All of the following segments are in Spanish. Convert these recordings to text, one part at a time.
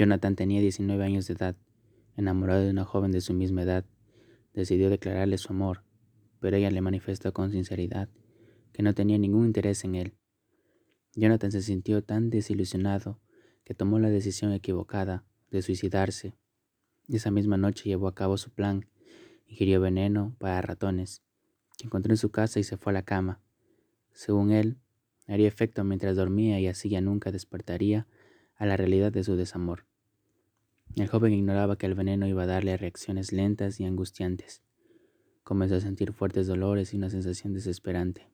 Jonathan tenía 19 años de edad, enamorado de una joven de su misma edad. Decidió declararle su amor, pero ella le manifestó con sinceridad que no tenía ningún interés en él. Jonathan se sintió tan desilusionado que tomó la decisión equivocada de suicidarse. Esa misma noche llevó a cabo su plan, ingirió veneno para ratones, que encontró en su casa y se fue a la cama. Según él, haría efecto mientras dormía y así ya nunca despertaría a la realidad de su desamor. El joven ignoraba que el veneno iba a darle reacciones lentas y angustiantes. Comenzó a sentir fuertes dolores y una sensación desesperante.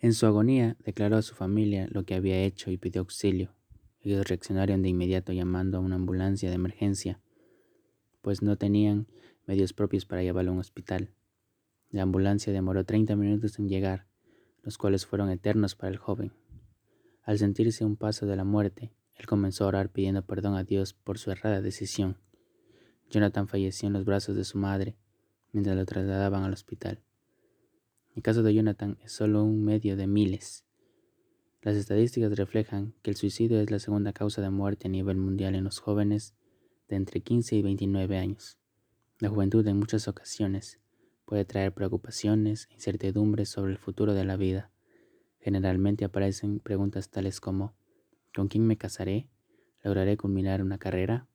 En su agonía declaró a su familia lo que había hecho y pidió auxilio. Ellos reaccionaron de inmediato llamando a una ambulancia de emergencia, pues no tenían medios propios para llevarlo a un hospital. La ambulancia demoró 30 minutos en llegar, los cuales fueron eternos para el joven. Al sentirse un paso de la muerte, él comenzó a orar pidiendo perdón a Dios por su errada decisión. Jonathan falleció en los brazos de su madre mientras lo trasladaban al hospital. El caso de Jonathan es solo un medio de miles. Las estadísticas reflejan que el suicidio es la segunda causa de muerte a nivel mundial en los jóvenes de entre 15 y 29 años. La juventud en muchas ocasiones puede traer preocupaciones e incertidumbres sobre el futuro de la vida. Generalmente aparecen preguntas tales como ¿con quién me casaré? ¿Lograré culminar una carrera?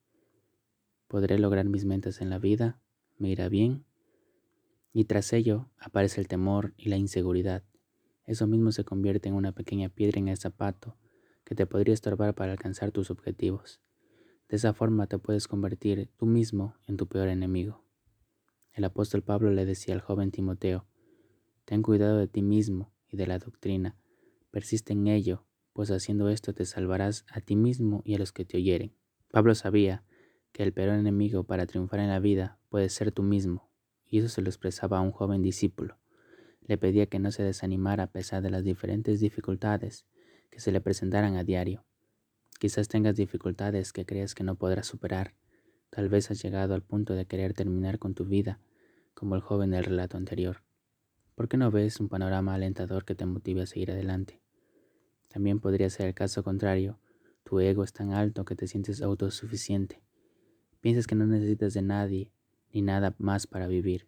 ¿Podré lograr mis metas en la vida? ¿Me irá bien? Y tras ello aparece el temor y la inseguridad. Eso mismo se convierte en una pequeña piedra en el zapato que te podría estorbar para alcanzar tus objetivos. De esa forma te puedes convertir tú mismo en tu peor enemigo. El apóstol Pablo le decía al joven Timoteo, Ten cuidado de ti mismo y de la doctrina, persiste en ello, pues haciendo esto te salvarás a ti mismo y a los que te oyeren. Pablo sabía que el peor enemigo para triunfar en la vida puede ser tú mismo, y eso se lo expresaba a un joven discípulo. Le pedía que no se desanimara a pesar de las diferentes dificultades que se le presentaran a diario. Quizás tengas dificultades que creas que no podrás superar. Tal vez has llegado al punto de querer terminar con tu vida, como el joven del relato anterior. ¿Por qué no ves un panorama alentador que te motive a seguir adelante? También podría ser el caso contrario. Tu ego es tan alto que te sientes autosuficiente. Piensas que no necesitas de nadie ni nada más para vivir.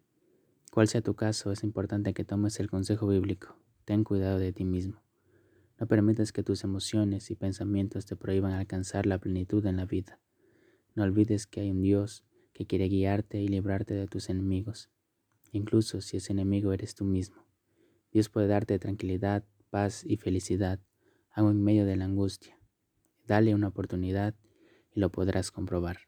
Cual sea tu caso, es importante que tomes el consejo bíblico. Ten cuidado de ti mismo. No permitas que tus emociones y pensamientos te prohíban alcanzar la plenitud en la vida. No olvides que hay un Dios que quiere guiarte y librarte de tus enemigos, incluso si ese enemigo eres tú mismo. Dios puede darte tranquilidad, paz y felicidad, aun en medio de la angustia. Dale una oportunidad y lo podrás comprobar.